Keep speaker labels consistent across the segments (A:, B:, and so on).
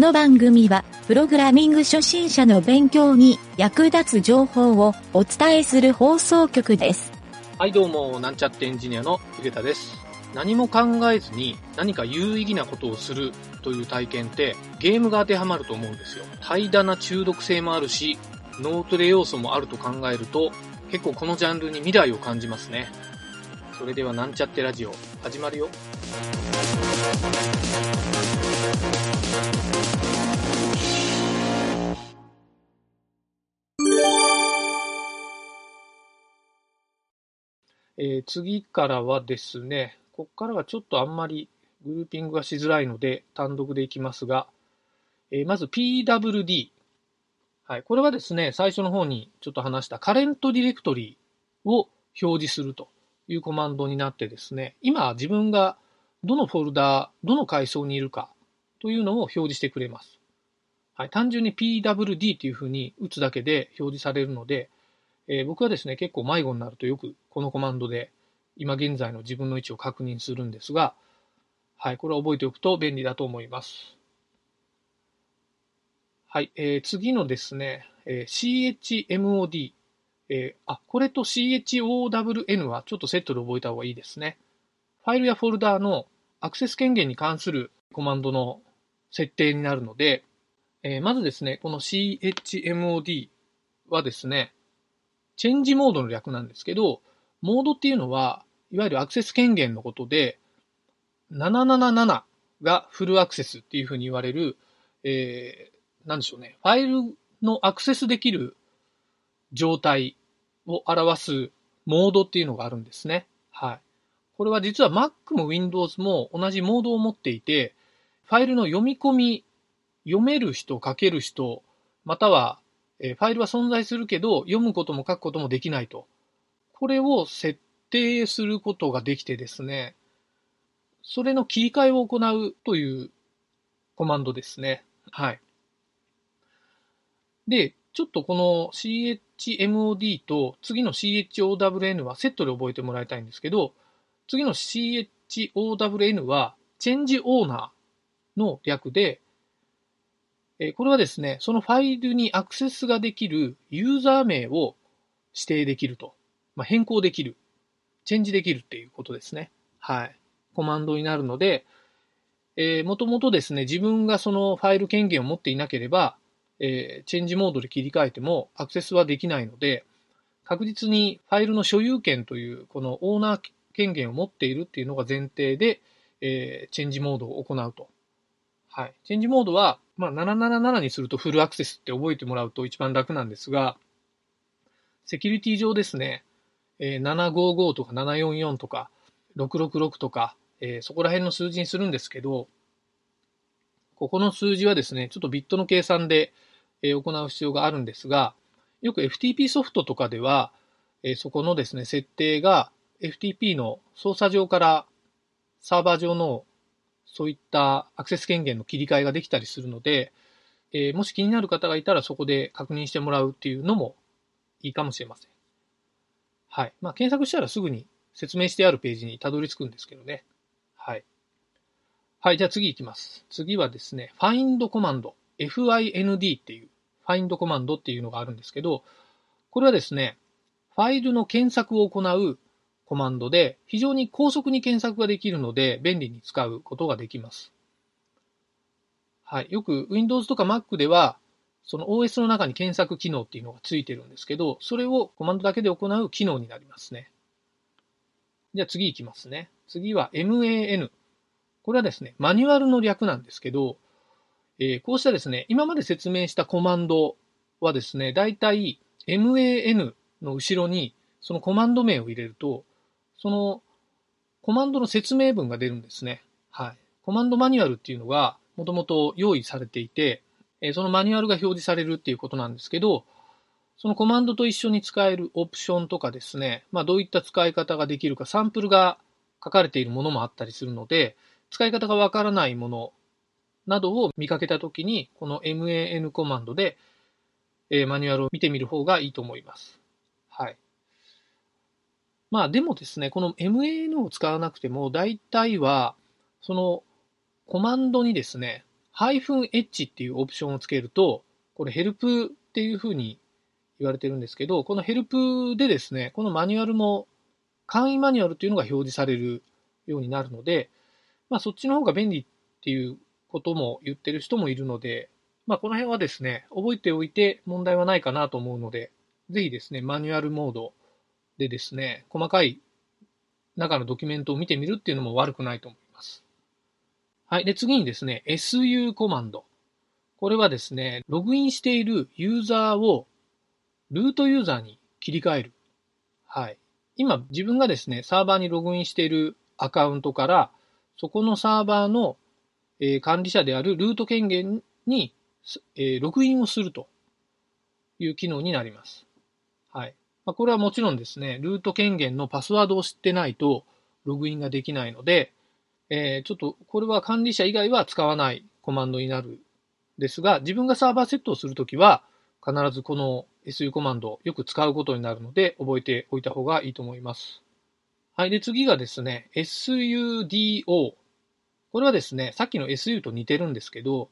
A: この番組は、プログラミング初心者の勉強に役立つ情報をお伝えする放送局です。
B: はい、どうも、なんちゃってエンジニアのゆげたです。何も考えずに何か有意義なことをするという体験ってゲームが当てはまると思うんですよ。怠惰な中毒性もあるし、脳トレ要素もあると考えると、結構このジャンルに未来を感じますね。それではなんちゃってラジオ、始まるよ。えー次からはですね、ここからはちょっとあんまりグルーピングがしづらいので単独でいきますが、えーまず PWD。はい、これはですね、最初の方にちょっと話したカレントディレクトリを表示するというコマンドになってですね、今自分がどのフォルダ、どの階層にいるかというのを表示してくれます。はい、単純に PWD というふうに打つだけで表示されるので、えー僕はですね、結構迷子になるとよくこのコマンドで今現在の自分の位置を確認するんですが、はい、これは覚えておくと便利だと思います。はい、えー次のですね、えー CHMOD、えーあ、これと CHOWN はちょっとセットで覚えた方がいいですね。ファイルやフォルダーのアクセス権限に関するコマンドの設定になるので、えーまずですね、この CHMOD はですね、チェンジモードの略なんですけど、モードっていうのは、いわゆるアクセス権限のことで、777がフルアクセスっていうふうに言われる、えー、なんでしょうね、ファイルのアクセスできる状態を表すモードっていうのがあるんですね。はい。これは実は Mac も Windows も同じモードを持っていて、ファイルの読み込み、読める人、書ける人、または、えファイルは存在するけど、読むことも書くこともできないと。これを設定することができてですね、それの切り替えを行うというコマンドですね。はい。で、ちょっとこの CHMOD と次の CHOWN はセットで覚えてもらいたいんですけど、次の CHOWN はチェンジオーナーの略で、えこれはですね、そのファイルにアクセスができるユーザー名を指定できると。まあ、変更できる。チェンジできるっていうことですね。はい。コマンドになるので、えー、もともとですね、自分がそのファイル権限を持っていなければ、えーチェンジモードで切り替えてもアクセスはできないので、確実にファイルの所有権という、このオーナー権限を持っているっていうのが前提で、えーチェンジモードを行うと。はい。チェンジモードは、まあ、777にするとフルアクセスって覚えてもらうと一番楽なんですが、セキュリティ上ですね、えー755とか744とか666とか、えーそこら辺の数字にするんですけど、ここの数字はですね、ちょっとビットの計算で、えー行う必要があるんですが、よく FTP ソフトとかでは、えーそこのですね、設定が FTP の操作上からサーバー上のそういったアクセス権限の切り替えができたりするので、えーもし気になる方がいたらそこで確認してもらうっていうのもいいかもしれません。はい。まあ、検索したらすぐに説明してあるページにたどり着くんですけどね。はい。はい、じゃあ次行きます。次はですね、find コマンド、find っていう、find コマンドっていうのがあるんですけど、これはですね、ファイルの検索を行うコマンドで、非常に高速に検索ができるので、便利に使うことができます。はい。よく Windows とか Mac では、その OS の中に検索機能っていうのがついてるんですけど、それをコマンドだけで行う機能になりますね。じゃあ次行きますね。次は MAN。これはですね、マニュアルの略なんですけど、えーこうしたですね、今まで説明したコマンドはですね、だいたい MAN の後ろにそのコマンド名を入れると、そのコマンドの説明文が出るんですね。はい。コマンドマニュアルっていうのがもともと用意されていて、そのマニュアルが表示されるっていうことなんですけど、そのコマンドと一緒に使えるオプションとかですね、まあどういった使い方ができるか、サンプルが書かれているものもあったりするので、使い方がわからないものなどを見かけたときに、この MAN コマンドで、えマニュアルを見てみる方がいいと思います。はい。まあでもですね、この MAN を使わなくても、大体は、そのコマンドにですね、ハイフン -h っていうオプションをつけると、これヘルプっていうふうに言われてるんですけど、このヘルプでですね、このマニュアルも、簡易マニュアルっていうのが表示されるようになるので、まあそっちの方が便利っていうことも言ってる人もいるので、まあこの辺はですね、覚えておいて問題はないかなと思うので、ぜひですね、マニュアルモードでですね、細かい中のドキュメントを見てみるっていうのも悪くないと思います。はい。で、次にですね、su コマンド。これはですね、ログインしているユーザーをルートユーザーに切り替える。はい。今、自分がですね、サーバーにログインしているアカウントから、そこのサーバーの、え、管理者であるルート権限に、え、ログインをするという機能になります。はい。まあ、これはもちろんですね、ルート権限のパスワードを知ってないとログインができないので、えー、ちょっとこれは管理者以外は使わないコマンドになるですが、自分がサーバーセットをするときは、必ずこの SU コマンドをよく使うことになるので、覚えておいた方がいいと思います。はい。で、次がですね、SUDO。これはですね、さっきの SU と似てるんですけど、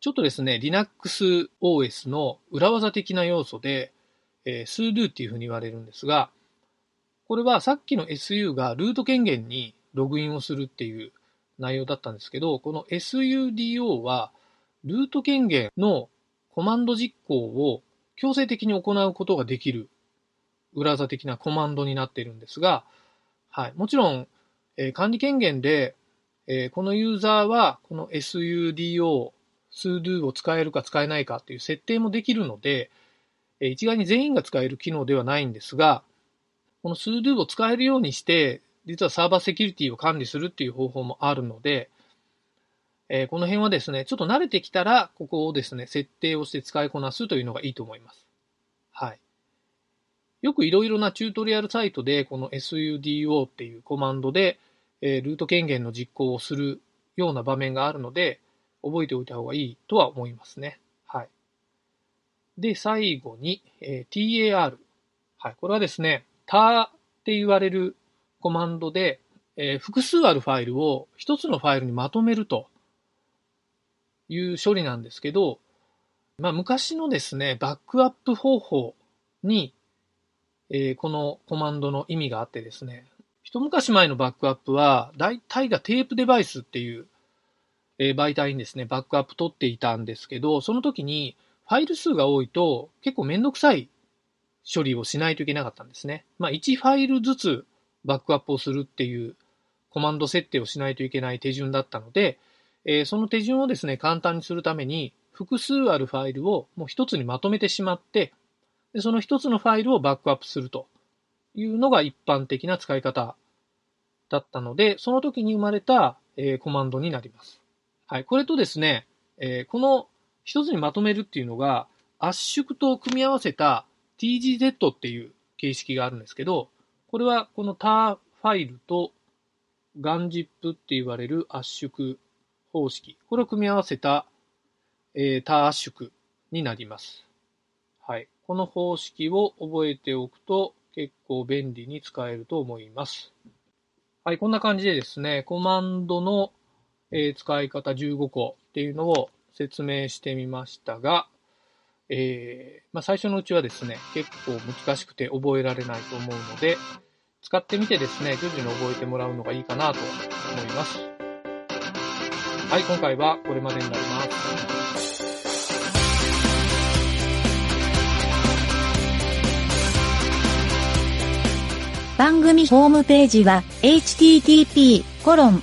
B: ちょっとですね、Linux OS の裏技的な要素で、えー、sudo っていうふうに言われるんですが、これはさっきの SU がルート権限にログインをするっていう内容だったんですけど、この SUDO はルート権限のコマンド実行を強制的に行うことができる裏技的なコマンドになっているんですが、はい。もちろん、えー、管理権限で、えー、このユーザーはこの sudo、sudo を使えるか使えないかっていう設定もできるので、一概に全員が使える機能ではないんですが、この sudo を使えるようにして、実はサーバーセキュリティを管理するっていう方法もあるので、え、この辺はですね、ちょっと慣れてきたら、ここをですね、設定をして使いこなすというのがいいと思います。はい。よくいろいろなチュートリアルサイトで、この sudo っていうコマンドで、え、ルート権限の実行をするような場面があるので、覚えておいた方がいいとは思いますね。で、最後に、えー、tar。はい。これはですね、tar って言われるコマンドで、えー、複数あるファイルを一つのファイルにまとめるという処理なんですけど、まあ、昔のですね、バックアップ方法に、えー、このコマンドの意味があってですね、一昔前のバックアップは、大体がテープデバイスっていう、えー、媒体にですね、バックアップ取っていたんですけど、その時にファイル数が多いと結構めんどくさい処理をしないといけなかったんですね。まあ、1ファイルずつバックアップをするっていうコマンド設定をしないといけない手順だったので、えー、その手順をですね、簡単にするために、複数あるファイルをもう一つにまとめてしまって、でその一つのファイルをバックアップするというのが一般的な使い方だったので、その時に生まれた、えー、コマンドになります。はい。これとですね、えー、この一つにまとめるっていうのが、圧縮と組み合わせた tgz っていう形式があるんですけど、これはこの tar ファイルと GANZIP って言われる圧縮方式。これを組み合わせた、えー、多圧縮になります。はい。この方式を覚えておくと結構便利に使えると思います。はい。こんな感じでですね、コマンドの、えー、使い方15個っていうのを説明してみましたが、えー、まあ、最初のうちはですね、結構難しくて覚えられないと思うので、使ってみてですね、徐々に覚えてもらうのがいいかなと思います。はい、今回はこれまでになります。
A: 番組ホームページは http コロン